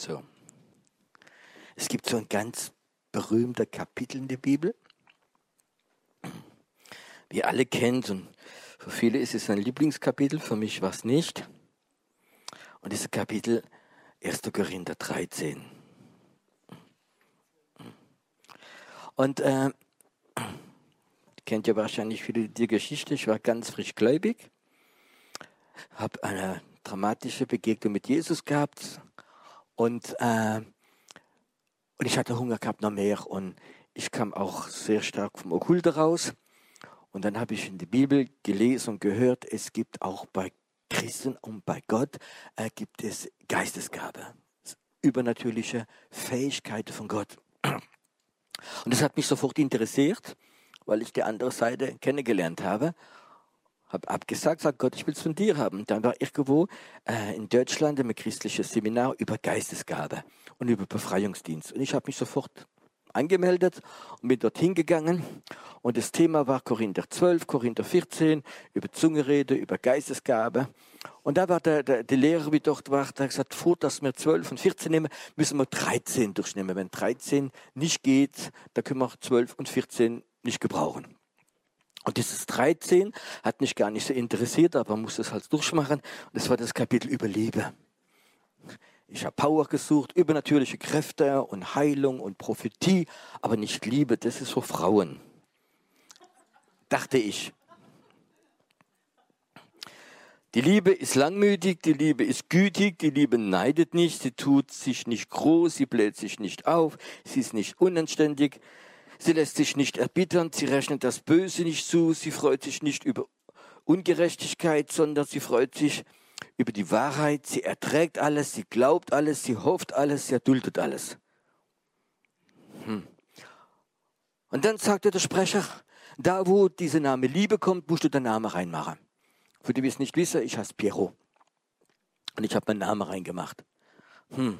So. Es gibt so ein ganz berühmter Kapitel in der Bibel. Wir alle kennen und für viele ist es ein Lieblingskapitel, für mich war es nicht. Und dieses Kapitel 1. Korinther 13. Und äh, kennt ja wahrscheinlich viele die Geschichte. Ich war ganz frisch gläubig, habe eine dramatische Begegnung mit Jesus gehabt und, äh, und ich hatte Hunger gehabt noch mehr und ich kam auch sehr stark vom Okkulte raus. Und dann habe ich in der Bibel gelesen und gehört, es gibt auch bei Christen und bei Gott äh, gibt es Geistesgabe, übernatürliche Fähigkeiten von Gott. Und das hat mich sofort interessiert, weil ich die andere Seite kennengelernt habe. Habe abgesagt, sagt Gott, ich will es von dir haben. Dann war irgendwo äh, in Deutschland im christlichen Seminar über Geistesgabe und über Befreiungsdienst. Und ich habe mich sofort angemeldet und bin dorthin gegangen. Und das Thema war Korinther 12, Korinther 14, über Zungerede, über Geistesgabe. Und da war der, der, der Lehrer, wie dort war, der hat gesagt, vor, dass wir 12 und 14 nehmen, müssen wir 13 durchnehmen. Wenn 13 nicht geht, dann können wir auch 12 und 14 nicht gebrauchen. Und dieses 13 hat mich gar nicht so interessiert, aber man muss es halt durchmachen. Und das war das Kapitel über Liebe. Ich habe Power gesucht, übernatürliche Kräfte und Heilung und Prophetie, aber nicht Liebe, das ist für Frauen. Dachte ich. Die Liebe ist langmütig, die Liebe ist gütig, die Liebe neidet nicht, sie tut sich nicht groß, sie bläht sich nicht auf, sie ist nicht unanständig, sie lässt sich nicht erbittern, sie rechnet das Böse nicht zu, sie freut sich nicht über Ungerechtigkeit, sondern sie freut sich über die Wahrheit, sie erträgt alles, sie glaubt alles, sie hofft alles, sie erduldet alles. Hm. Und dann sagte der Sprecher, da wo dieser Name Liebe kommt, musst du den Namen reinmachen. Für die, die es nicht wissen, ich heiße Piero. Und ich habe meinen Namen reingemacht. Hm.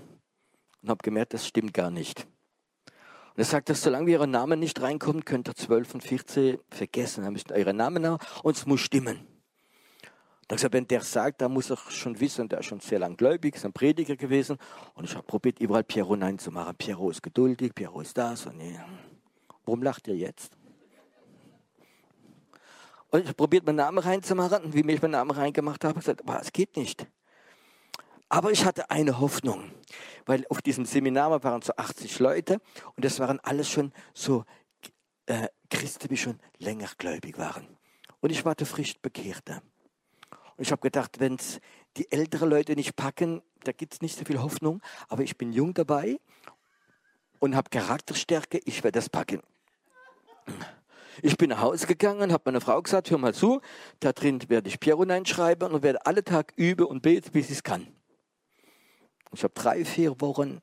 Und habe gemerkt, das stimmt gar nicht. Und er sagt, dass solange ihr euren Namen nicht reinkommt, könnt ihr 12 und 14 vergessen. Dann müsst ihr euren Namen nach und es muss stimmen. Dann gesagt, wenn der sagt, da muss er schon wissen, der ist schon sehr lang gläubig, ist ein Prediger gewesen. Und ich habe probiert, überall Piero Nein zu machen. Piero ist geduldig, Piero ist das. Und nee. Warum lacht ihr jetzt? Und ich habe probiert, meinen Namen reinzumachen. Und wie ich meinen Namen reingemacht habe, gesagt, aber es geht nicht. Aber ich hatte eine Hoffnung, weil auf diesem Seminar waren so 80 Leute und das waren alles schon so äh, Christen, die schon länger gläubig waren. Und ich war der frisch Bekehrte. Und ich habe gedacht, wenn es die älteren Leute nicht packen, da gibt es nicht so viel Hoffnung. Aber ich bin jung dabei und habe Charakterstärke, ich werde das packen. Ich bin nach Hause gegangen, habe meiner Frau gesagt, hör mal zu, da drin werde ich Piero schreiben und werde alle Tag üben und beten, bis ich es kann. Ich habe drei, vier Wochen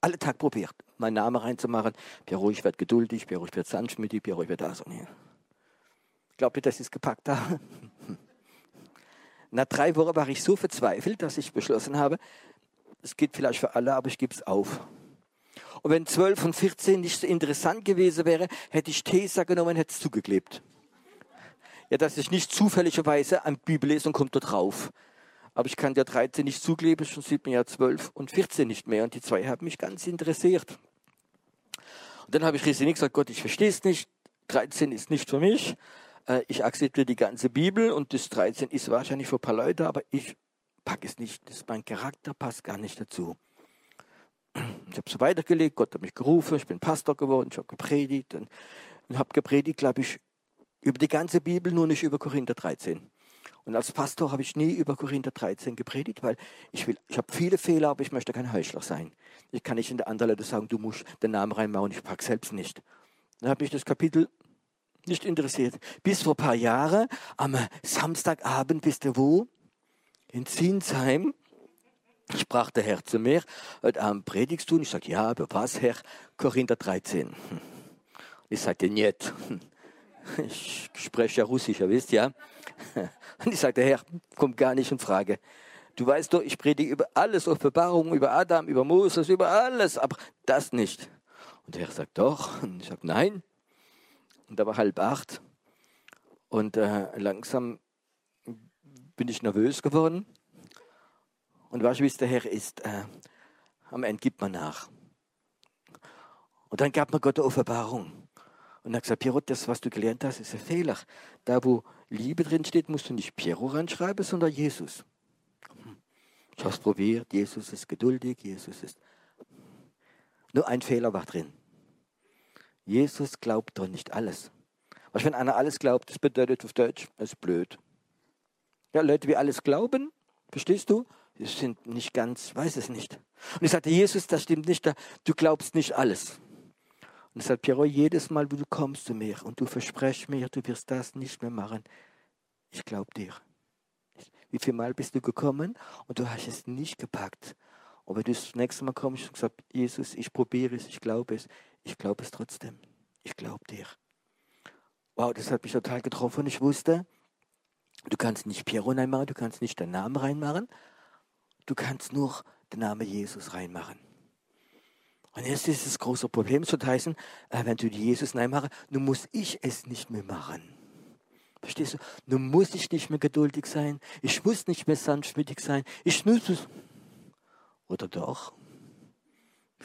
alle Tag probiert, meinen Namen reinzumachen. Piero, ich werde geduldig, Piero, ich werde sanftmütig, Piero, ich werde das und hier. Glaubt ihr, dass ich es gepackt habe? Nach drei Wochen war ich so verzweifelt, dass ich beschlossen habe, es geht vielleicht für alle, aber ich gebe es auf. Und wenn 12 und 14 nicht so interessant gewesen wäre, hätte ich Tesa genommen und hätte es zugeklebt. Ja, dass ich nicht zufälligerweise an Bibellesung kommt da drauf. Aber ich kann ja 13 nicht zukleben, schon sieht man ja 12 und 14 nicht mehr. Und die zwei haben mich ganz interessiert. Und dann habe ich Riesinig gesagt, Gott, ich verstehe es nicht. 13 ist nicht für mich. Äh, ich akzeptiere die ganze Bibel und das 13 ist wahrscheinlich für ein paar Leute, aber ich packe es nicht. Das mein Charakter passt gar nicht dazu. Ich habe so weitergelegt, Gott hat mich gerufen, ich bin Pastor geworden, ich habe gepredigt und, und habe gepredigt, glaube ich, über die ganze Bibel, nur nicht über Korinther 13. Und als Pastor habe ich nie über Korinther 13 gepredigt, weil ich will, ich habe viele Fehler, aber ich möchte kein Heuchler sein. Ich kann nicht in der anderen Leute sagen, du musst den Namen reinmachen, ich packe selbst nicht. Dann habe ich das Kapitel nicht interessiert. Bis vor ein paar Jahren, am Samstagabend, wisst ihr wo? In Zinsheim sprach der Herr zu mir, heute Abend predigst du? Und ich sage, ja, aber was, Herr? Korinther 13. Ich sagte, nicht. Ich spreche ja Russisch, ihr wisst ja. Und ich sagte, Herr, kommt gar nicht in Frage. Du weißt doch, ich predige über alles, Offenbarung, über Adam, über Moses, über alles, aber das nicht. Und der Herr sagt, doch. Und ich sage, nein. Und da war halb acht. Und äh, langsam bin ich nervös geworden. Und weißt du, wie es der Herr ist? Äh, am Ende gibt man nach. Und dann gab mir Gott eine Offenbarung. Und er hat gesagt, Piero, das, was du gelernt hast, ist ein Fehler. Da, wo Liebe drin steht, musst du nicht Piero ranschreiben, sondern Jesus. Ich habe es probiert. Jesus ist geduldig. Jesus ist. Nur ein Fehler war drin. Jesus glaubt doch nicht alles. Was, wenn einer alles glaubt, das bedeutet auf Deutsch, das ist blöd. Ja, Leute, die alles glauben, verstehst du? Die sind nicht ganz, weiß es nicht. Und ich sagte, Jesus, das stimmt nicht, du glaubst nicht alles. Und ich sagte, Piero, jedes Mal, du kommst zu mir und du versprechst mir, du wirst das nicht mehr machen, ich glaube dir. Wie viel Mal bist du gekommen und du hast es nicht gepackt? Und wenn du das nächste Mal kommst und sagst, Jesus, ich probiere es, ich glaube es, ich glaube es trotzdem. Ich glaube dir. Wow, das hat mich total getroffen. Ich wusste, du kannst nicht Piero reinmachen, du kannst nicht deinen Namen reinmachen, du kannst nur den Namen Jesus reinmachen. Und jetzt ist das große Problem, das heißen, äh, wenn du Jesus reinmachst, nun muss ich es nicht mehr machen. Verstehst du? Nun muss ich nicht mehr geduldig sein. Ich muss nicht mehr sanftmütig sein. Ich muss es. Oder doch?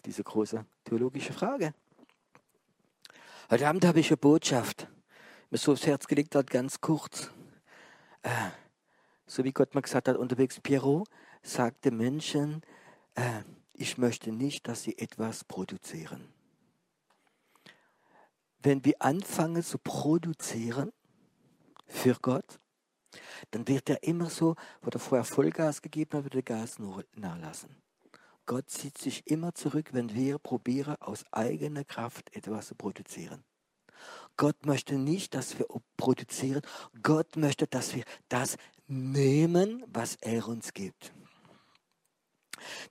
Diese große theologische Frage. Heute Abend habe ich eine Botschaft, mir so aufs Herz gelegt hat, ganz kurz. Äh, so wie Gott mir gesagt hat, unterwegs, Pierrot sagte Menschen, äh, ich möchte nicht, dass sie etwas produzieren. Wenn wir anfangen zu produzieren, für Gott, dann wird er immer so, wo er vorher Vollgas gegeben hat, wird er Gas nachlassen. Gott zieht sich immer zurück, wenn wir probieren, aus eigener Kraft etwas zu produzieren. Gott möchte nicht, dass wir produzieren. Gott möchte, dass wir das nehmen, was er uns gibt.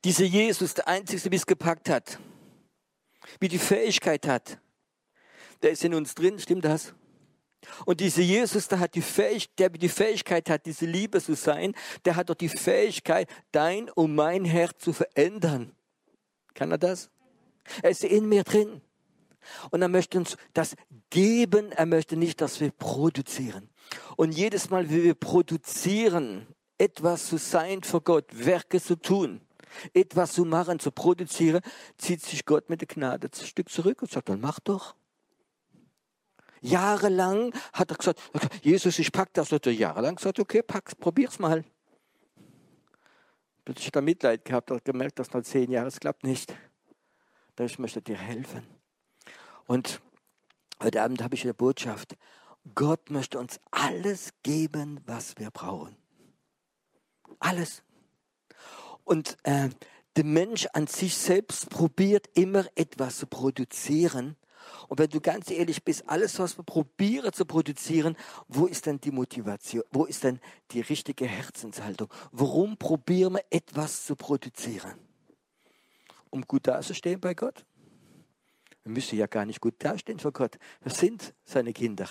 Dieser Jesus, der Einzige, der es gepackt hat, wie die Fähigkeit hat, der ist in uns drin, stimmt das? Und dieser Jesus, der, hat die Fähigkeit, der die Fähigkeit hat, diese Liebe zu sein, der hat doch die Fähigkeit, dein und mein Herz zu verändern. Kann er das? Er ist in mir drin. Und er möchte uns das geben, er möchte nicht, dass wir produzieren. Und jedes Mal, wie wir produzieren, etwas zu sein für Gott, Werke zu tun, etwas zu machen, zu produzieren, zieht sich Gott mit der Gnade ein Stück zurück und sagt, dann mach doch. Jahrelang hat er gesagt, Jesus, ich pack das. Hat er jahrelang gesagt, okay, pack's, probier's mal. Plötzlich hat er Mitleid gehabt, hat gemerkt, dass nach zehn Jahren es klappt nicht. Ich möchte dir helfen. Und heute Abend habe ich eine Botschaft. Gott möchte uns alles geben, was wir brauchen. Alles. Und äh, der Mensch an sich selbst probiert immer etwas zu produzieren, und wenn du ganz ehrlich bist, alles, was wir probieren zu produzieren, wo ist denn die Motivation? Wo ist denn die richtige Herzenshaltung? Warum probieren wir etwas zu produzieren? Um gut dazustehen bei Gott? Wir müssen ja gar nicht gut dastehen vor Gott. Wir sind seine Kinder.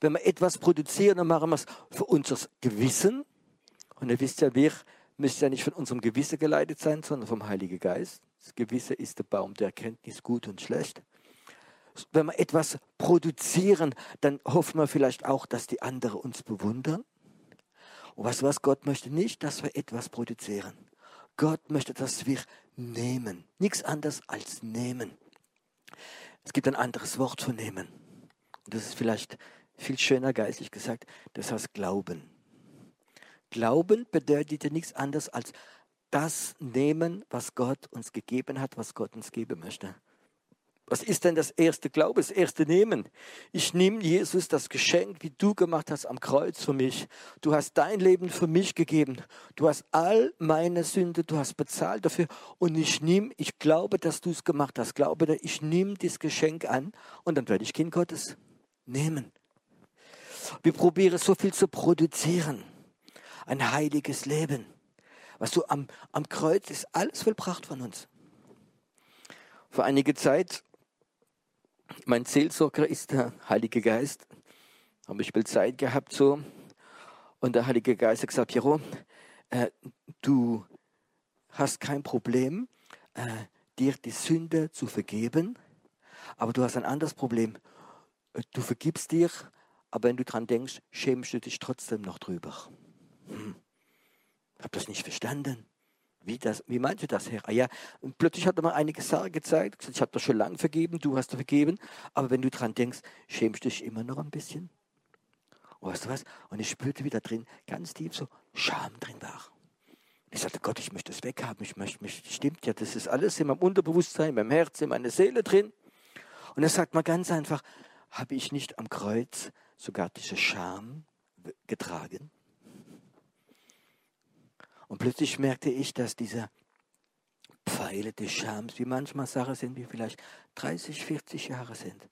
Wenn wir etwas produzieren, dann machen wir es für unser Gewissen. Und ihr wisst ja, wir müssen ja nicht von unserem Gewissen geleitet sein, sondern vom Heiligen Geist. Das Gewisse ist der Baum der Erkenntnis, gut und schlecht wenn wir etwas produzieren, dann hoffen wir vielleicht auch, dass die anderen uns bewundern. Und was was Gott möchte nicht, dass wir etwas produzieren. Gott möchte, dass wir nehmen. Nichts anderes als nehmen. Es gibt ein anderes Wort für nehmen. Und das ist vielleicht viel schöner geistlich gesagt. Das heißt Glauben. Glauben bedeutet ja nichts anderes als das nehmen, was Gott uns gegeben hat, was Gott uns geben möchte. Was ist denn das erste Glaube, das erste Nehmen? Ich nehme Jesus das Geschenk, wie du gemacht hast am Kreuz für mich. Du hast dein Leben für mich gegeben. Du hast all meine Sünde, du hast bezahlt dafür. Und ich nehme, ich glaube, dass du es gemacht hast. Glaube, ich nehme dieses Geschenk an und dann werde ich Kind Gottes nehmen. Wir probieren so viel zu produzieren. Ein heiliges Leben. Was du am, am Kreuz ist alles vollbracht von uns. Vor einiger Zeit mein Seelsorger ist der Heilige Geist. Habe ich viel Zeit gehabt so. Und der Heilige Geist hat gesagt, Piero, äh, du hast kein Problem, äh, dir die Sünde zu vergeben, aber du hast ein anderes Problem. Du vergibst dir, aber wenn du dran denkst, schämst du dich trotzdem noch drüber. Hm. Ich habe das nicht verstanden. Wie, das, wie meinst du das, Herr? Ah, ja, und plötzlich hat er mir einige Sachen gezeigt. Ich habe dir schon lange vergeben, du hast vergeben. Aber wenn du dran denkst, schämst du dich immer noch ein bisschen? Und weißt du was? Und ich spürte wieder drin, ganz tief so Scham drin war. Ich sagte, Gott, ich möchte das weghaben. Ich möchte mich, stimmt ja, das ist alles in meinem Unterbewusstsein, in meinem Herzen, in meiner Seele drin. Und er sagt mal ganz einfach, habe ich nicht am Kreuz sogar diese Scham getragen? Und plötzlich merkte ich, dass diese Pfeile des Schams, wie manchmal Sachen sind, wie vielleicht 30, 40 Jahre sind.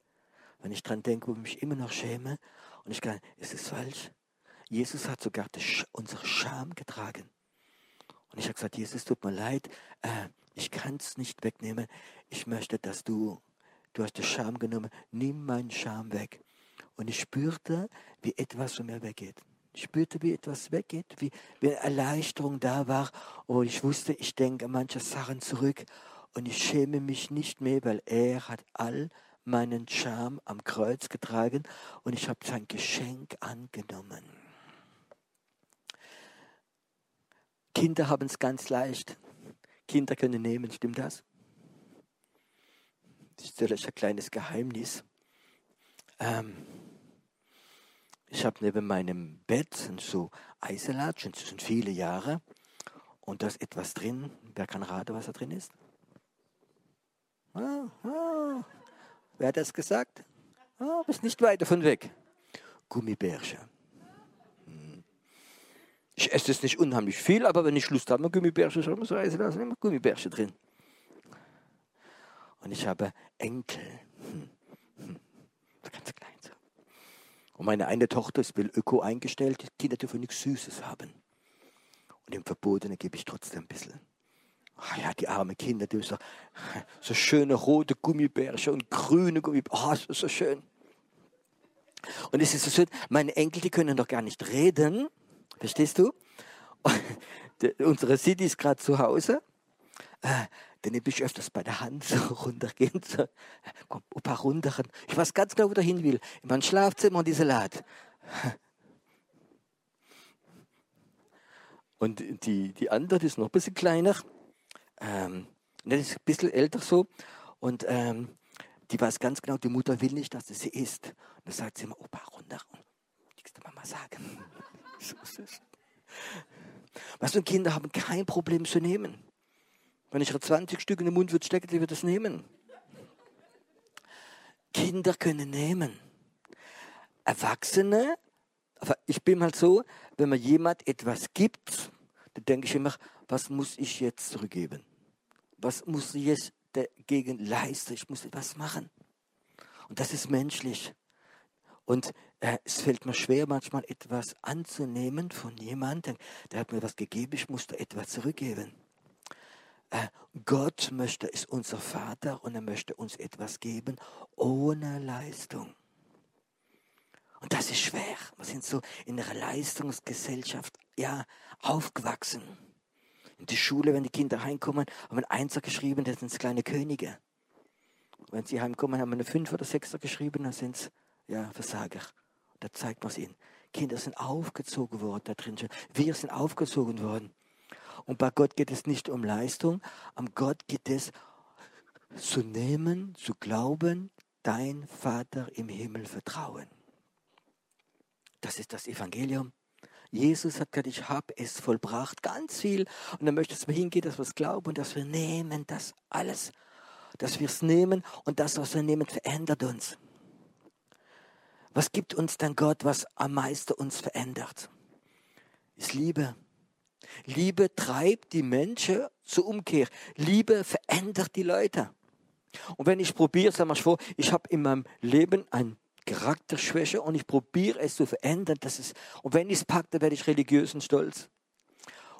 Wenn ich dran denke, wo ich mich immer noch schäme und ich kann, ist es falsch? Jesus hat sogar unsere Scham getragen. Und ich habe gesagt, Jesus, tut mir leid, äh, ich kann es nicht wegnehmen. Ich möchte, dass du, du hast die Scham genommen, nimm meinen Scham weg. Und ich spürte, wie etwas von mir weggeht. Spürte, wie etwas weggeht, wie, wie eine Erleichterung da war. Und ich wusste, ich denke an manche Sachen zurück und ich schäme mich nicht mehr, weil er hat all meinen Scham am Kreuz getragen und ich habe sein Geschenk angenommen. Kinder haben es ganz leicht. Kinder können nehmen, stimmt das? Das ist natürlich ein kleines Geheimnis. Ähm, ich habe neben meinem Bett so Eiselatschen, sind viele Jahre. Und da ist etwas drin. Wer kann raten, was da drin ist? Ah, ah. Wer hat das gesagt? Ah, bist nicht weit davon weg. Gummibärchen. Hm. Ich esse es nicht unheimlich viel, aber wenn ich Lust habe, Gummibärchen, schau mal so Eiselatschen, immer Gummibärchen drin. Und ich habe Enkel. Hm. Hm. Ganz klein. Und meine eine Tochter ist will öko eingestellt, die Kinder dürfen nichts Süßes haben. Und dem Verbotenen gebe ich trotzdem ein bisschen. Ach ja, die armen Kinder, die so, so schöne rote Gummibärchen und grüne Gummibärchen. Oh, das ist so schön. Und es ist so schön, meine Enkel, die können doch gar nicht reden. Verstehst du? unsere City ist gerade zu Hause. Dann nehme ich öfters bei der Hand so runtergehen. So, komm, Opa runter. Ich weiß ganz genau, wo der hin will. In mein Schlafzimmer und die Salat. Und die, die andere, die ist noch ein bisschen kleiner. Ähm, die ist ein bisschen älter so. Und ähm, die weiß ganz genau, die Mutter will nicht, dass sie sie isst. Und dann sagt sie immer, Opa, runter. Nichts der Mama sagen. so süß. Weißt du, Kinder haben kein Problem zu nehmen. Wenn ich 20 Stück in den Mund würde stecken, die wird es nehmen. Kinder können nehmen. Erwachsene, aber ich bin mal so, wenn mir jemand etwas gibt, dann denke ich immer, was muss ich jetzt zurückgeben? Was muss ich jetzt dagegen leisten? Ich muss etwas machen. Und das ist menschlich. Und äh, es fällt mir schwer, manchmal etwas anzunehmen von jemandem, der hat mir was gegeben, ich musste etwas zurückgeben. Äh, Gott möchte, ist unser Vater und er möchte uns etwas geben ohne Leistung. Und das ist schwer. Wir sind so in einer Leistungsgesellschaft ja, aufgewachsen. In der Schule, wenn die Kinder heimkommen, haben wir Einser geschrieben, das sind kleine Könige. Wenn sie heimkommen, haben wir eine Fünf oder Sechser geschrieben, dann sind es ja, Versager. Da zeigt man es ihnen. Kinder sind aufgezogen worden da drin. Wir sind aufgezogen worden. Und bei Gott geht es nicht um Leistung, am Gott geht es zu nehmen, zu glauben, dein Vater im Himmel vertrauen. Das ist das Evangelium. Jesus hat gesagt, ich habe es vollbracht, ganz viel. Und er möchte, dass wir hingehen, dass wir es glauben und dass wir nehmen das alles. Dass wir es nehmen und das, was wir nehmen, verändert uns. Was gibt uns dann Gott, was am meisten uns verändert? Ist Liebe. Liebe treibt die Menschen zur Umkehr. Liebe verändert die Leute. Und wenn ich probiere, sag mal vor, ich habe in meinem Leben ein Charakterschwäche und ich probiere es zu verändern, das ist, und wenn ich es packe, dann werde ich religiös und stolz.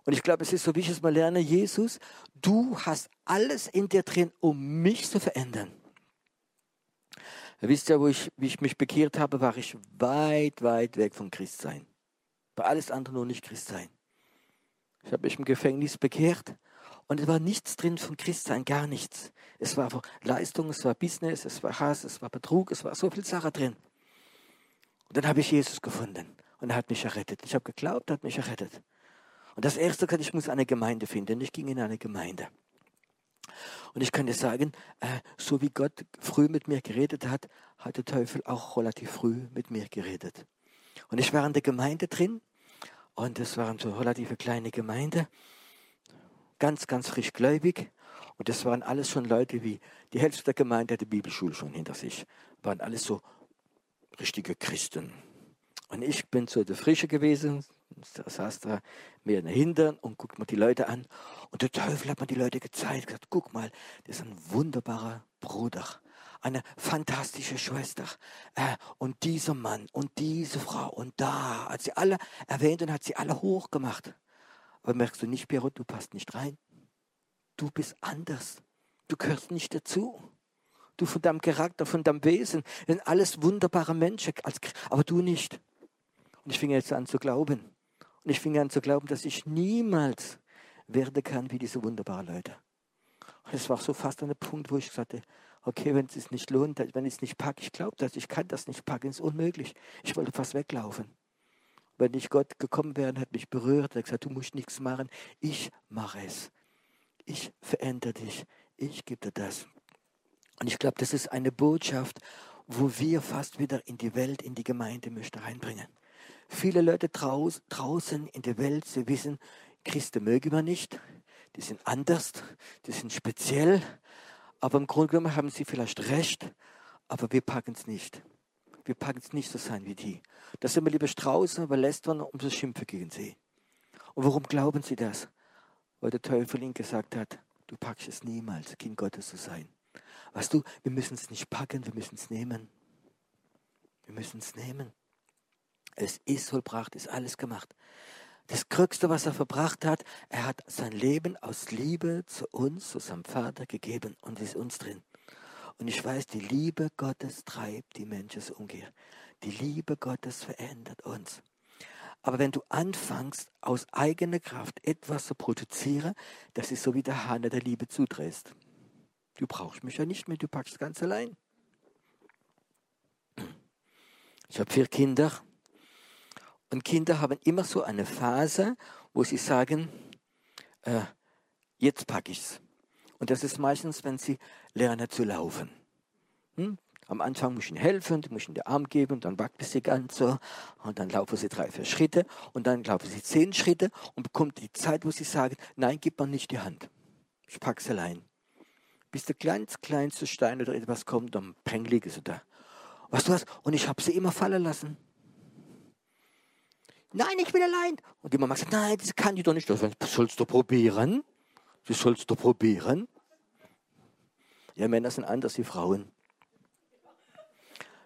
Und ich glaube, es ist so wichtig, dass man lerne, Jesus, du hast alles in dir drin, um mich zu verändern. Ihr wisst ja, wo ich, wie ich mich bekehrt habe, war ich weit, weit weg vom Christsein. War alles andere nur nicht Christsein. Ich habe mich im Gefängnis bekehrt und es war nichts drin von Christsein, gar nichts. Es war Leistung, es war Business, es war Hass, es war Betrug, es war so viel Sache drin. Und dann habe ich Jesus gefunden und er hat mich errettet. Ich habe geglaubt, er hat mich errettet. Und das erste, ich muss eine Gemeinde finden. Ich ging in eine Gemeinde. Und ich kann dir sagen, äh, so wie Gott früh mit mir geredet hat, hat der Teufel auch relativ früh mit mir geredet. Und ich war in der Gemeinde drin und es war so eine relativ kleine Gemeinde, ganz, ganz frisch gläubig. Und das waren alles schon Leute wie, die Hälfte der Gemeinde hatte die Bibelschule schon hinter sich. Waren alles so richtige Christen. Und ich bin so der Frische gewesen, saß da mir dahinter und guckt mal die Leute an. Und der Teufel hat mir die Leute gezeigt, gesagt, guck mal, das ist ein wunderbarer Bruder, eine fantastische Schwester. Äh, und dieser Mann und diese Frau und da, hat sie alle erwähnt und hat sie alle hochgemacht. Aber merkst du nicht, Piero, du passt nicht rein. Du bist anders. Du gehörst nicht dazu. Du von deinem Charakter, von deinem Wesen, sind alles wunderbare Menschen, aber du nicht. Und ich fing jetzt an zu glauben. Und ich fing an zu glauben, dass ich niemals werden kann wie diese wunderbaren Leute. Und es war so fast an der Punkt, wo ich sagte, okay, wenn es nicht lohnt, wenn ich es nicht packe, ich glaube das, ich kann das nicht packen, ist unmöglich. Ich wollte fast weglaufen. Wenn nicht Gott gekommen wäre und hat mich berührt, hat gesagt, du musst nichts machen, ich mache es. Ich verändere dich, ich gebe dir das. Und ich glaube, das ist eine Botschaft, wo wir fast wieder in die Welt, in die Gemeinde möchten reinbringen. Viele Leute draußen in der Welt, sie wissen, Christen mögen wir nicht, die sind anders, die sind speziell, aber im Grunde genommen haben sie vielleicht recht, aber wir packen es nicht. Wir packen es nicht so sein wie die. Das sind wir lieber Straußen, aber lästern, um zu schimpfen gegen sie. Und warum glauben sie das? Weil der Teufel ihnen gesagt hat, du packst es niemals, Kind Gottes zu sein. Weißt du, wir müssen es nicht packen, wir müssen es nehmen. Wir müssen es nehmen. Es ist vollbracht, ist alles gemacht. Das Größte, was er verbracht hat, er hat sein Leben aus Liebe zu uns, zu seinem Vater gegeben und ist uns drin. Und ich weiß, die Liebe Gottes treibt die Menschen so umgehen. Die Liebe Gottes verändert uns. Aber wenn du anfängst, aus eigener Kraft etwas zu produzieren, das ist so wie der Hahn, der Liebe zudrehst. Du brauchst mich ja nicht mehr, du packst ganz allein. Ich habe vier Kinder und Kinder haben immer so eine Phase, wo sie sagen, äh, jetzt packe ich's. Und das ist meistens, wenn sie lernen zu laufen. Hm? Am Anfang muss ich ihnen helfen, muss ich ihnen den Arm geben, dann wackt sie ganz so und dann laufen sie drei, vier Schritte und dann laufen sie zehn Schritte und bekommt die Zeit, wo sie sagen, nein, gib mir nicht die Hand. Ich pack's allein. Bis der kleinste, kleinste Stein oder etwas kommt, dann peng liege sie da. Weißt du was? Und ich habe sie immer fallen lassen. Nein, ich will allein. Und die Mama sagt, nein, das kann ich doch nicht. Das sollst du probieren. Das sollst du probieren. Ja, Männer sind anders wie Frauen.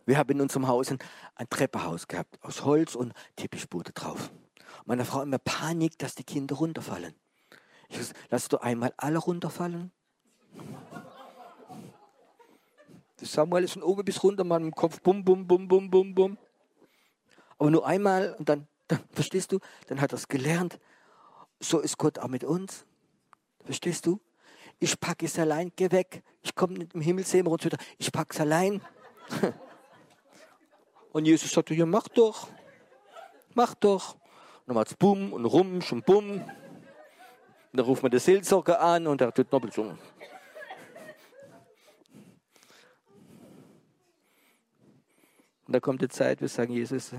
Wir haben in unserem Haus ein, ein Treppenhaus gehabt, aus Holz und Teppichboote drauf. Meine Frau immer Panik, dass die Kinder runterfallen. Ich sage, lass du einmal alle runterfallen. Das Samuel ist von oben bis runter, mal im Kopf, bum, bum, bum, bum, bum, bum. Aber nur einmal und dann dann, verstehst du? Dann hat er es gelernt. So ist Gott auch mit uns. Verstehst du? Ich packe es allein, geh weg. Ich komme Himmel sehen und weiter. Ich packe es allein. Und Jesus sagte, ja, mach doch. Mach doch. Und dann macht es Bumm und Rumsch und Bumm. Und dann ruft man den Seelsorger an und er tut nochmal so. Und da kommt die Zeit, wir sagen, Jesus,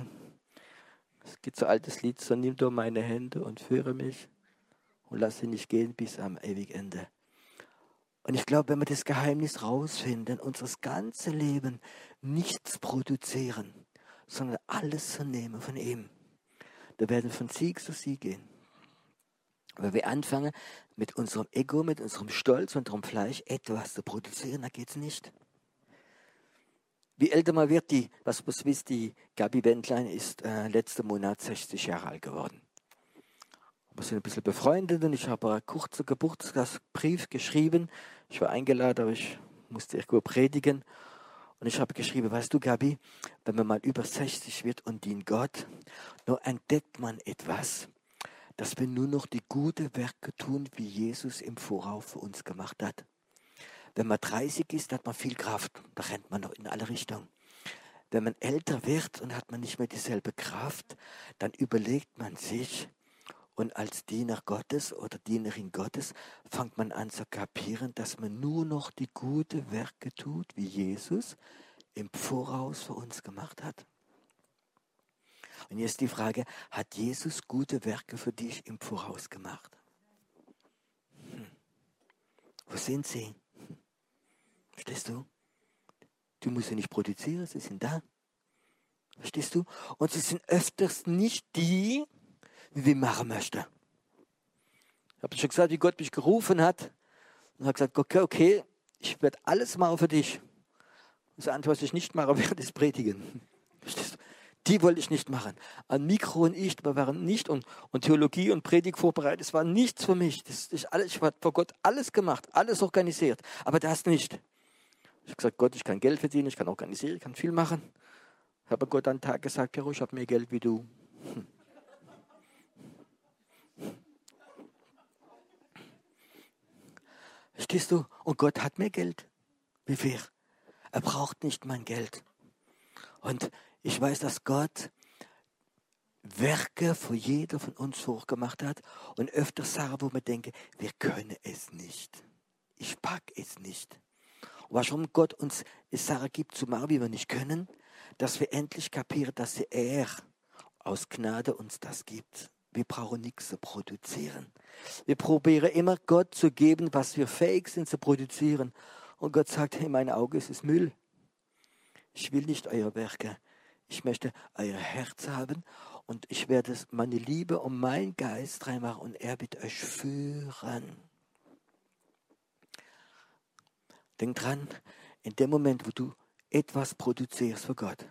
es gibt so ein altes Lied, so nimm doch meine Hände und führe mich und lass sie nicht gehen bis am ewigen Ende. Und ich glaube, wenn wir das Geheimnis rausfinden, unseres ganze Leben nichts produzieren, sondern alles zu nehmen von ihm, da werden wir von Sieg zu Sieg gehen. Wenn wir anfangen, mit unserem Ego, mit unserem Stolz, unserem Fleisch etwas zu produzieren, da geht es nicht. Wie älter man wird, die, was du wisst, die Gabi Wendlein ist äh, letzten Monat 60 Jahre alt geworden. Wir sind ein bisschen befreundet und ich habe einen kurzen Geburtstagsbrief geschrieben. Ich war eingeladen, aber ich musste irgendwo predigen. Und ich habe geschrieben, weißt du, Gabi, wenn man mal über 60 wird und dient Gott, nur entdeckt man etwas, dass wir nur noch die guten Werke tun, wie Jesus im Voraus für uns gemacht hat. Wenn man 30 ist, hat man viel Kraft. Da rennt man noch in alle Richtungen. Wenn man älter wird und hat man nicht mehr dieselbe Kraft, dann überlegt man sich Und als Diener Gottes oder Dienerin Gottes fängt man an zu kapieren, dass man nur noch die guten Werke tut, wie Jesus im Voraus für uns gemacht hat. Und jetzt die Frage, hat Jesus gute Werke für dich im Voraus gemacht? Hm. Wo sind sie? Verstehst du? Du musst sie nicht produzieren, sie sind da. Verstehst du? Und sie sind öfters nicht die, wie wir machen möchten. Ich habe schon gesagt, wie Gott mich gerufen hat. Und hat gesagt, okay, okay, ich werde alles machen für dich. Das Antwort, was ich nicht mache, werde, ist predigen. Verstehst du? Die wollte ich nicht machen. An Mikro und ich, wir waren nicht und, und Theologie und Predigt vorbereitet. Es war nichts für mich. Das ist alles, ich habe vor Gott alles gemacht, alles organisiert, aber das nicht. Ich habe gesagt, Gott, ich kann Geld verdienen, ich kann organisieren, ich kann viel machen. Ich habe Gott einen Tag gesagt, Piero, ich habe mehr Geld wie du. Hm. Verstehst du? Und Gott hat mehr Geld wie wir. Er braucht nicht mein Geld. Und ich weiß, dass Gott Werke für jeder von uns hochgemacht hat und öfter Sachen, wo man denke, wir können es nicht. Ich pack es nicht. Warum Gott uns Sachen gibt zu machen, wie wir nicht können, dass wir endlich kapieren, dass er aus Gnade uns das gibt. Wir brauchen nichts zu produzieren. Wir probieren immer Gott zu geben, was wir fähig sind zu produzieren. Und Gott sagt, in meinen Augen ist es Müll. Ich will nicht eure Werke. Ich möchte euer Herz haben und ich werde meine Liebe und mein Geist reinmachen und er wird euch führen. Denk dran, in dem Moment, wo du etwas produzierst für Gott,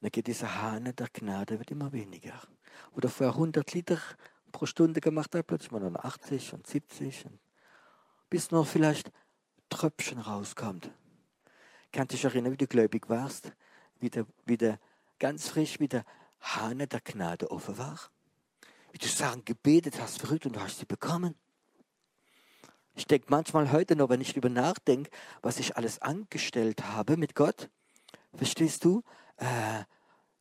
dann geht dieser Hahn der Gnade wird immer weniger. Wo du vorher 100 Liter pro Stunde gemacht hast, plötzlich mal nur 80 und 70 und bis noch vielleicht Tröpfchen rauskommt. Kannst dich erinnern, wie du gläubig warst, wie der, wie der ganz frisch wie der Hahn der Gnade offen war? Wie du sagen, gebetet hast, verrückt und du hast sie bekommen. Ich denke manchmal heute noch, wenn ich darüber nachdenke, was ich alles angestellt habe mit Gott, verstehst du? Äh,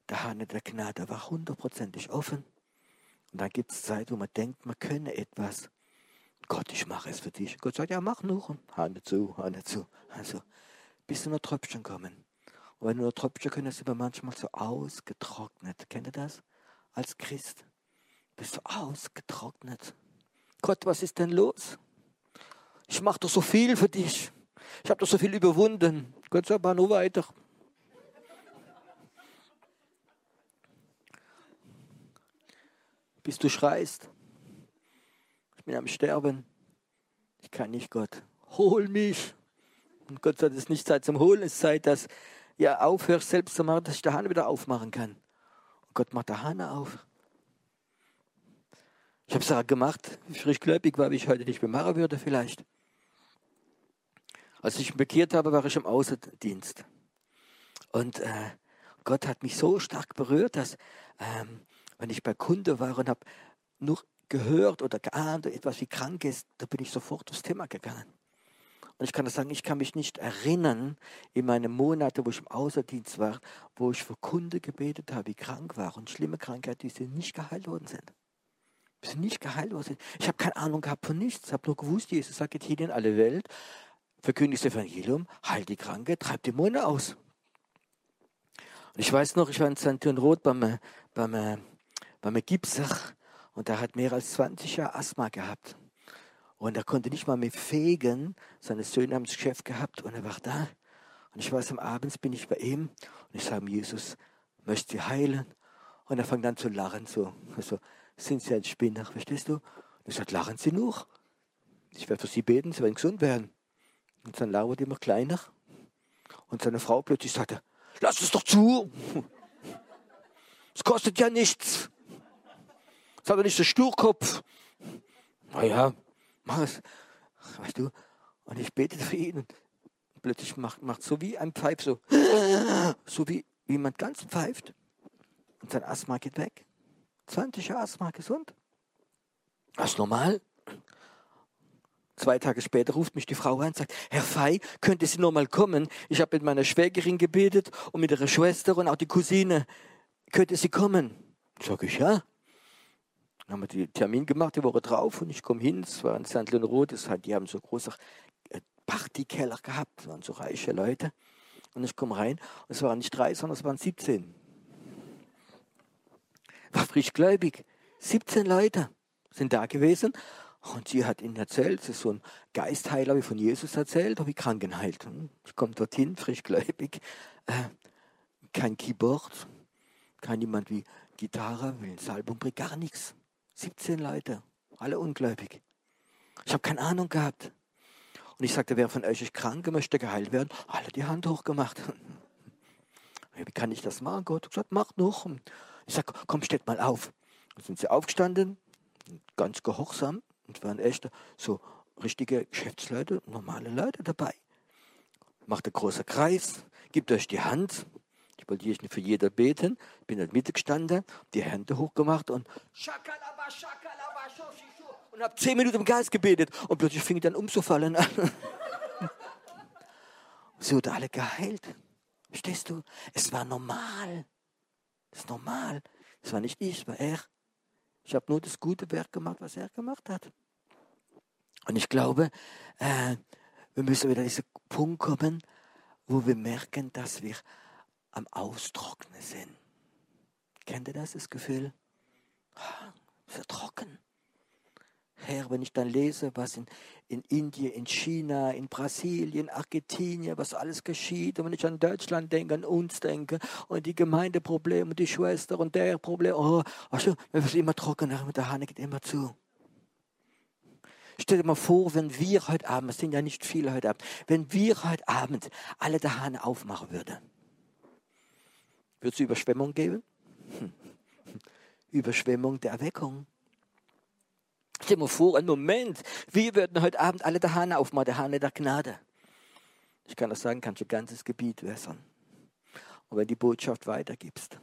der Hahn der Gnade war hundertprozentig offen. Und dann gibt es Zeit, wo man denkt, man könne etwas. Gott, ich mache es für dich. Gott sagt, ja, mach nur. Hahn zu, Hahn zu. Also, bis einer Tröpfchen kommen. Und wenn nur Tröpfchen können, ist aber manchmal so ausgetrocknet. Kennt ihr das? Als Christ bist du ausgetrocknet. Gott, was ist denn los? Ich mache doch so viel für dich. Ich habe doch so viel überwunden. Gott sagt, mal nur weiter. Bis du schreist. Ich bin am Sterben. Ich kann nicht, Gott. Hol mich. Und Gott sagt, es ist nicht Zeit zum Holen, es ist Zeit, dass ja aufhörst, selbst zu machen, dass ich der Hahn wieder aufmachen kann. Und Gott macht der Hahn auf. Ich habe es gemacht, wie frisch gläubig war, wie ich heute nicht mehr machen würde vielleicht. Als ich mich bekehrt habe, war ich im Außendienst. Und äh, Gott hat mich so stark berührt, dass ähm, wenn ich bei Kunde war und habe nur gehört oder geahnt, etwas wie krank ist, da bin ich sofort aufs Thema gegangen. Und ich kann das sagen, ich kann mich nicht erinnern in meinen Monaten, wo ich im Außerdienst war, wo ich für Kunde gebetet habe, die krank waren und schlimme Krankheiten, die nicht geheilt worden sind. Die sind nicht geheilt worden sind. Ich habe keine Ahnung gehabt von nichts. Ich habe nur gewusst, Jesus sagt, geht hier in alle Welt, verkündigt das Evangelium, heilt die Kranke, treibt Dämonen aus. Und ich weiß noch, ich war in St. Roth beim, beim, beim Gipser und da hat mehr als 20 Jahre Asthma gehabt. Und er konnte nicht mal mehr fegen. Seine Söhne haben das Geschäft gehabt und er war da. Und ich weiß, am Abend bin ich bei ihm und ich sage, Jesus, möchte sie heilen? Und er fängt an zu lachen, so, also, sind Sie ein Spinner, verstehst du? Und ich sage, lachen Sie noch. Ich werde für Sie beten, Sie werden gesund werden. Und sein Lauf wird immer kleiner. Und seine Frau plötzlich sagte, lass es doch zu. Es kostet ja nichts. Es hat doch nicht so Sturkopf. Naja, mach es. Weißt du? Und ich bete für ihn und plötzlich macht, macht so wie ein Pfeif so, so wie, wie jemand ganz pfeift. Und sein Asthma geht weg. 20 Jahre Asthma gesund. Das ist normal. Zwei Tage später ruft mich die Frau an und sagt, Herr Fei, könnte Sie noch mal kommen? Ich habe mit meiner Schwägerin gebetet und mit ihrer Schwester und auch die Cousine. Könnte sie kommen? Sag ich, ja. Dann haben wir den Termin gemacht, die Woche drauf und ich komme hin, es war in St. Leonrod, die haben so große äh, Partykeller gehabt, das waren so reiche Leute. Und ich komme rein und es waren nicht drei, sondern es waren 17. War frischgläubig. 17 Leute sind da gewesen. Und sie hat ihnen erzählt, sie ist so ein Geistheiler wie von Jesus erzählt, habe ich Kranken heilt. Ich komme dorthin, frischgläubig, äh, kein Keyboard, kein jemand wie Gitarre, will ein Salbum, bringt gar nichts. 17 Leute, alle ungläubig. Ich habe keine Ahnung gehabt. Und ich sagte, wer von euch ist krank möchte geheilt werden? Alle die Hand hochgemacht. Wie kann ich das machen? Gott hat gesagt, mach noch. Ich sage, komm, steht mal auf. Dann sind sie aufgestanden, ganz gehorsam und waren echt so richtige Geschäftsleute, normale Leute dabei. Macht einen großen Kreis, gibt euch die Hand. Ich wollte hier nicht für jeder beten, bin in der Mitte gestanden, die Hände hochgemacht und und habe zehn Minuten im Geist gebetet und plötzlich fing ich dann umzufallen an. Sie wurden alle geheilt. Verstehst du? Es war normal. Es ist normal. Es war nicht ich, es war er. Ich habe nur das gute Werk gemacht, was er gemacht hat. Und ich glaube, äh, wir müssen wieder an diesen Punkt kommen, wo wir merken, dass wir am Austrocknen sind. Kennt ihr das, das Gefühl? Ah, wir trocken. Herr, wenn ich dann lese, was in, in Indien, in China, in Brasilien, Argentinien, was alles geschieht, und wenn ich an Deutschland denke, an uns denke, und die Gemeindeprobleme, die Schwester und der Problem, oh, also, wir sind immer trocken, mit der Hand geht immer zu. Stell dir mal vor, wenn wir heute Abend, es sind ja nicht viele heute Abend, wenn wir heute Abend alle der Hahn aufmachen würden, würde es Überschwemmung geben? Hm. Überschwemmung der Erweckung. Stell dir vor, einen Moment, wir würden heute Abend alle der Hahn aufmachen, der Hahn der Gnade. Ich kann das sagen, kannst du ganzes Gebiet wässern. Und wenn die Botschaft weitergibst.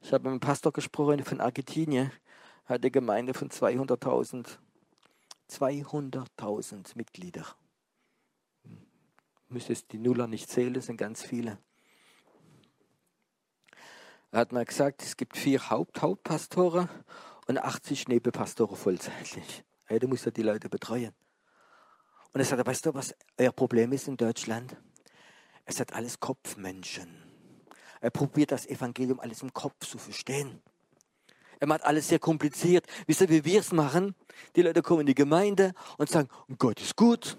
Ich habe mit einem Pastor gesprochen von Argentinien, hat eine Gemeinde von 200.000 200.000 Mitglieder. Müsstest die Nuller nicht zählen, es sind ganz viele. Er hat mal gesagt, es gibt vier Haupt Hauptpastoren und 80 Nebenpastoren vollzeitlich. Hey, du musst ja die Leute betreuen. Und er sagt, weißt du, was euer Problem ist in Deutschland? Es hat alles Kopfmenschen. Er probiert das Evangelium alles im Kopf zu verstehen. Er macht alles sehr kompliziert. Wisst ihr, wie wir es machen? Die Leute kommen in die Gemeinde und sagen, Gott ist gut,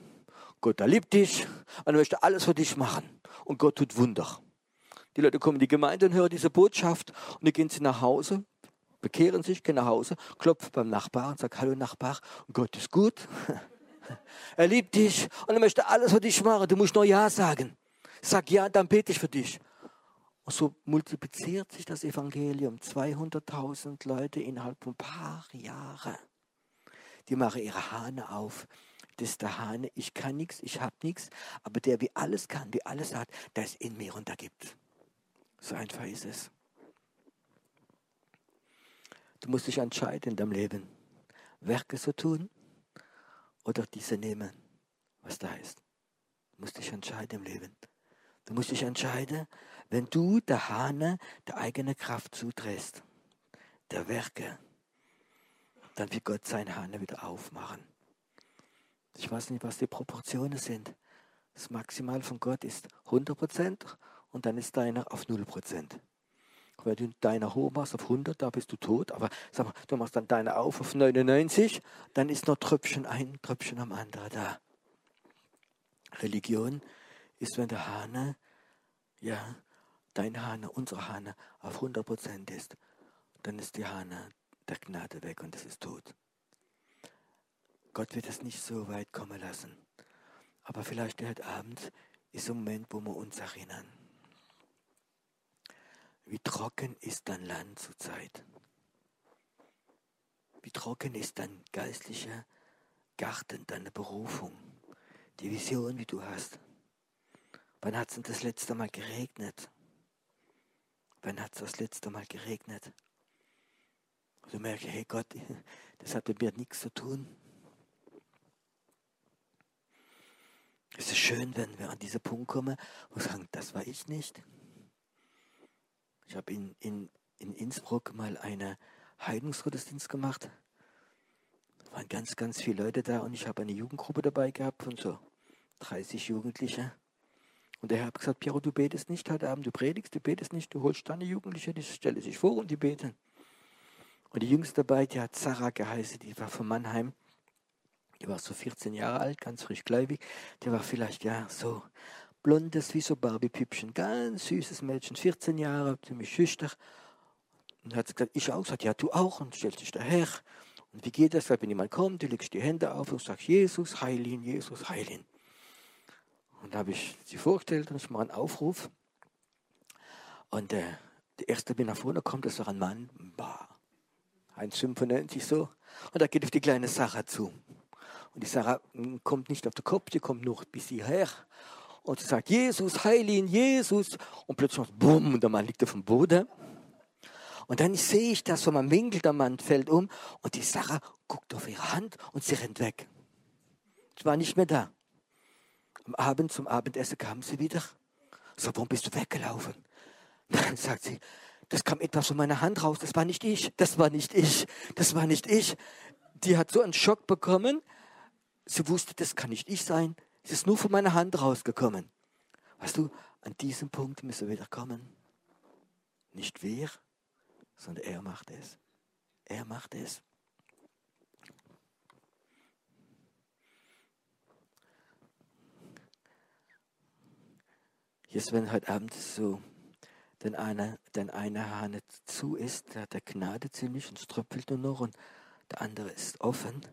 Gott er liebt dich und er möchte alles für dich machen. Und Gott tut Wunder. Die Leute kommen in die Gemeinde und hören diese Botschaft und dann gehen sie nach Hause, bekehren sich, gehen nach Hause, klopfen beim Nachbar und sagen, hallo Nachbar, Gott ist gut. Er liebt dich und er möchte alles für dich machen. Du musst nur Ja sagen. Sag Ja, dann bete ich für dich. Und so multipliziert sich das Evangelium. 200.000 Leute innerhalb von ein paar Jahren. Die machen ihre Hahne auf. Das ist der Hahne, ich kann nichts, ich habe nichts, aber der wie alles kann, wie alles hat, der ist in mir und da gibt. So einfach ist es. Du musst dich entscheiden in deinem Leben, Werke zu tun oder diese nehmen, was da ist. Du musst dich entscheiden im Leben. Du musst dich entscheiden, wenn du der Hahne der eigene Kraft zudrehst, der Werke, dann wird Gott seine Hahne wieder aufmachen. Ich weiß nicht, was die Proportionen sind. Das Maximal von Gott ist 100% und dann ist deiner auf 0%. Wenn du deiner hoch machst auf 100, da bist du tot. Aber sag mal, du machst dann deine auf auf 99, dann ist noch Tröpfchen ein, Tröpfchen am anderen da. Religion ist, wenn der Hahne, ja, dein Hahne, unsere Hahne auf 100% ist, dann ist die Hahne der Gnade weg und es ist tot. Gott wird es nicht so weit kommen lassen. Aber vielleicht heute Abend ist ein Moment, wo wir uns erinnern. Wie trocken ist dein Land zurzeit? Wie trocken ist dein geistlicher Garten, deine Berufung, die Vision, die du hast? Wann hat es denn das letzte Mal geregnet? Wann hat es das letzte Mal geregnet? Und du merkst, hey Gott, das hat mit mir nichts zu tun. Es ist schön, wenn wir an diesen Punkt kommen und sagen, das war ich nicht. Ich habe in, in, in Innsbruck mal eine Heidungsgottesdienst gemacht. Es waren ganz, ganz viele Leute da und ich habe eine Jugendgruppe dabei gehabt von so 30 Jugendlichen. Und der Herr hat gesagt, Piero, du betest nicht heute Abend, du predigst, du betest nicht, du holst deine Jugendliche, die stellen sich vor und die beten. Und die Jüngste dabei, die hat Sarah geheißen, die war von Mannheim. Die war so 14 Jahre alt, ganz frisch gläubig. Die war vielleicht, ja, so blondes wie so Barbie-Püppchen, ganz süßes Mädchen, 14 Jahre, ziemlich schüchtern. Und hat gesagt, ich auch, sagt, ja, du auch, und stellt sich daher. Und wie geht das, wenn jemand kommt, du legst die Hände auf und sagst, Jesus, heil ihn, Jesus, heil ihn. Und da habe ich sie vorgestellt und ich mache einen Aufruf. Und äh, der erste, der nach vorne kommt, das war ein Mann, bah, 1,95 so. Und da geht auf die kleine Sarah zu. Und die Sarah hm, kommt nicht auf den Kopf, die kommt nur bis hierher. Und sie sagt, Jesus, heil ihn, Jesus. Und plötzlich macht bumm, und der Mann liegt auf dem Boden. Und dann sehe ich das von meinem Winkel, der Mann fällt um und die Sarah guckt auf ihre Hand und sie rennt weg. Sie war nicht mehr da. Am Abend zum Abendessen kam sie wieder. So, warum bist du weggelaufen? Dann sagt sie, das kam etwas von meiner Hand raus. Das war nicht ich. Das war nicht ich. Das war nicht ich. Die hat so einen Schock bekommen. Sie wusste, das kann nicht ich sein. Es ist nur von meiner Hand rausgekommen. Weißt du, an diesem Punkt müssen wir wieder kommen. Nicht wir, sondern er macht es. Er macht es. Jetzt, wenn heute Abend so denn einer, denn einer Hahn zu ist, der hat der Gnade ziemlich und es tröpfelt nur noch und der andere ist offen,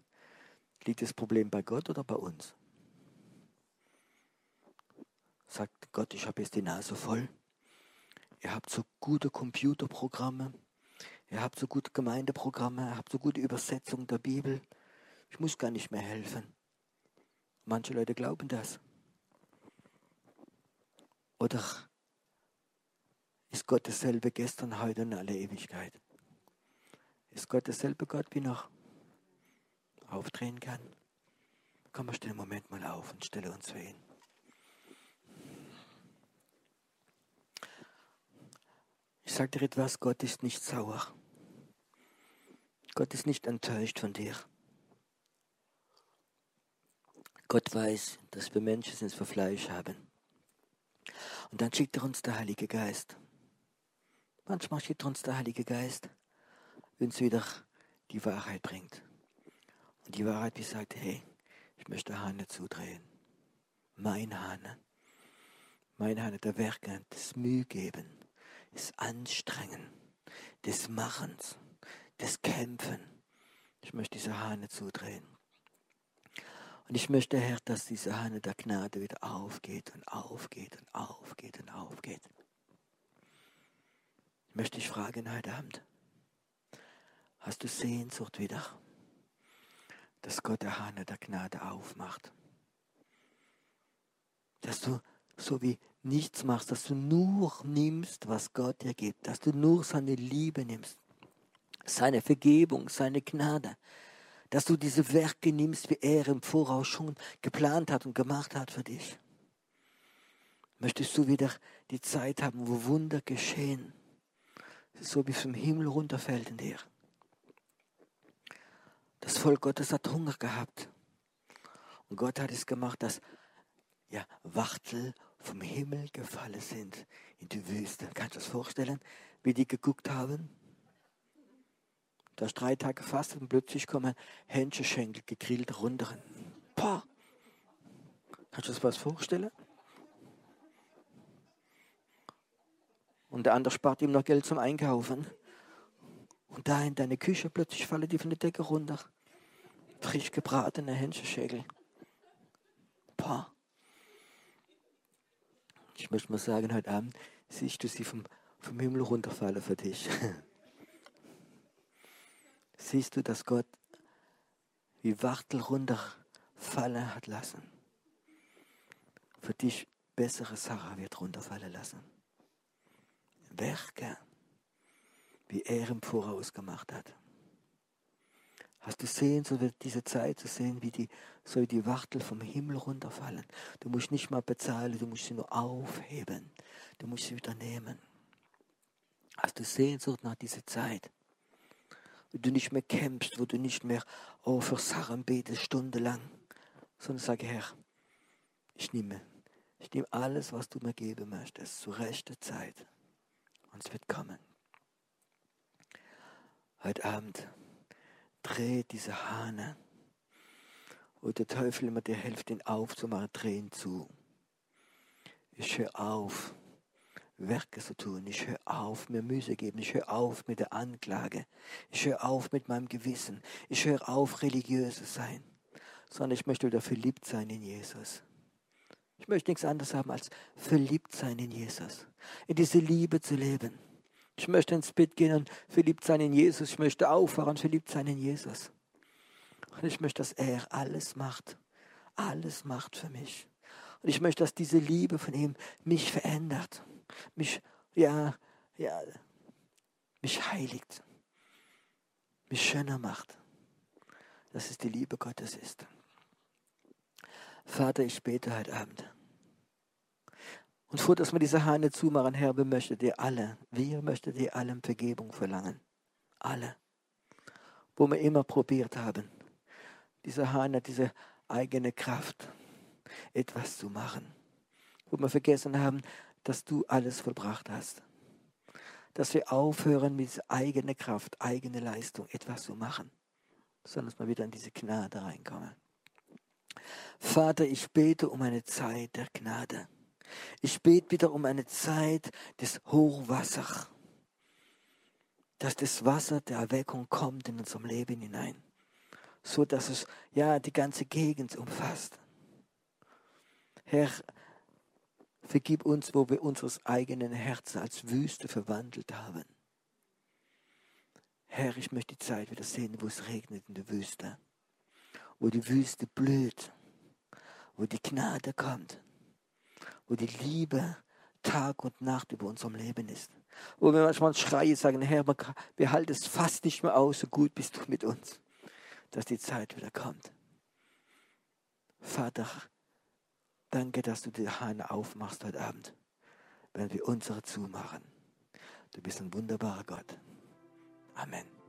liegt das Problem bei Gott oder bei uns? Sagt Gott, ich habe jetzt die Nase voll. Ihr habt so gute Computerprogramme, ihr habt so gute Gemeindeprogramme, ihr habt so gute Übersetzungen der Bibel. Ich muss gar nicht mehr helfen. Manche Leute glauben das. Oder ist Gott dasselbe gestern, heute und alle Ewigkeit? Ist Gott dasselbe Gott, wie noch aufdrehen kann? Komm, wir stellen einen Moment mal auf und stelle uns für ihn. Ich sage dir etwas, Gott ist nicht sauer. Gott ist nicht enttäuscht von dir. Gott weiß, dass wir Menschen sind, für Fleisch haben. Und dann schickt er uns der Heilige Geist. Manchmal schickt uns der Heilige Geist, wenn es wieder die Wahrheit bringt. Und die Wahrheit, die sagt, hey, ich möchte Hahn zudrehen. Mein Hahn. Mein Hahn, der Werke, das Mühe geben, das Anstrengen, des Machens, des Kämpfen. Ich möchte diese Hahn zudrehen. Und ich möchte, Herr, dass diese Hahn der Gnade wieder aufgeht und aufgeht und aufgeht und aufgeht. Möchte ich fragen heute Abend, hast du Sehnsucht wieder, dass Gott der Hahn der Gnade aufmacht? Dass du so wie nichts machst, dass du nur nimmst, was Gott dir gibt, dass du nur seine Liebe nimmst, seine Vergebung, seine Gnade, dass du diese Werke nimmst, wie er im Voraus schon geplant hat und gemacht hat für dich. Möchtest du wieder die Zeit haben, wo Wunder geschehen? So wie vom Himmel runterfällt in dir. Das Volk Gottes hat Hunger gehabt. Und Gott hat es gemacht, dass ja, Wachtel vom Himmel gefallen sind in die Wüste. Kannst du das vorstellen, wie die geguckt haben? Da ist drei Tage fast und plötzlich kommen Hähnchenschenkel gegrillt runter. Pah! Kannst du das was vorstellen? Und der andere spart ihm noch Geld zum Einkaufen. Und da in deine Küche plötzlich fallen die von der Decke runter. Frisch gebratene Hähnchenschägel. Pah. Ich möchte mal sagen, heute Abend siehst du sie vom, vom Himmel runterfallen für dich. siehst du, dass Gott wie Wachtel runterfallen hat lassen. Für dich bessere Sache wird runterfallen lassen. Werke, wie er im Voraus gemacht hat. Hast du sehen, so diese Zeit zu sehen, wie die, so die Wachtel vom Himmel runterfallen. Du musst nicht mal bezahlen, du musst sie nur aufheben. Du musst sie wieder nehmen. Hast du Sehnsucht nach dieser Zeit? wo du nicht mehr kämpfst, wo du nicht mehr oh, für Sachen betest stundenlang, sondern sage, Herr, ich nehme, ich nehme alles, was du mir geben möchtest, zur rechten Zeit. Und es wird kommen. Heute Abend dreht diese Hahne, wo der Teufel immer dir hilft, ihn aufzumachen, drehen zu. Ich höre auf, Werke zu tun. Ich höre auf, mir Mühe geben. Ich höre auf mit der Anklage. Ich höre auf mit meinem Gewissen. Ich höre auf, religiös zu sein. Sondern ich möchte wieder verliebt sein in Jesus. Ich möchte nichts anderes haben als verliebt sein in Jesus. In diese Liebe zu leben. Ich möchte ins Bett gehen und verliebt sein in Jesus. Ich möchte aufwachen und verliebt sein in Jesus. Und ich möchte, dass er alles macht. Alles macht für mich. Und ich möchte, dass diese Liebe von ihm mich verändert mich, ja, ja, mich heiligt, mich schöner macht. Dass es die Liebe Gottes ist. Vater, ich bete heute Abend. Und vor, dass wir diese Hahne zumachen, Herr, wir möchten dir alle, wir möchten dir allen Vergebung verlangen. Alle. Wo wir immer probiert haben, diese Hahne, diese eigene Kraft, etwas zu machen. Wo wir vergessen haben, dass du alles vollbracht hast. Dass wir aufhören, mit eigenen Kraft, eigene Leistung etwas zu machen, sondern dass wir wieder in diese Gnade reinkommen. Vater, ich bete um eine Zeit der Gnade. Ich bete wieder um eine Zeit des Hochwassers, dass das Wasser der Erweckung kommt in unserem Leben hinein, so dass es ja die ganze Gegend umfasst. Herr, Vergib uns, wo wir unseres eigenen Herzen als Wüste verwandelt haben. Herr, ich möchte die Zeit wieder sehen, wo es regnet in der Wüste, wo die Wüste blüht, wo die Gnade kommt, wo die Liebe Tag und Nacht über unserem Leben ist. Wo wir manchmal schreien, sagen, Herr, wir halten es fast nicht mehr aus, so gut bist du mit uns, dass die Zeit wieder kommt. Vater, Danke, dass du die Hahn aufmachst heute Abend, wenn wir unsere zumachen. Du bist ein wunderbarer Gott. Amen.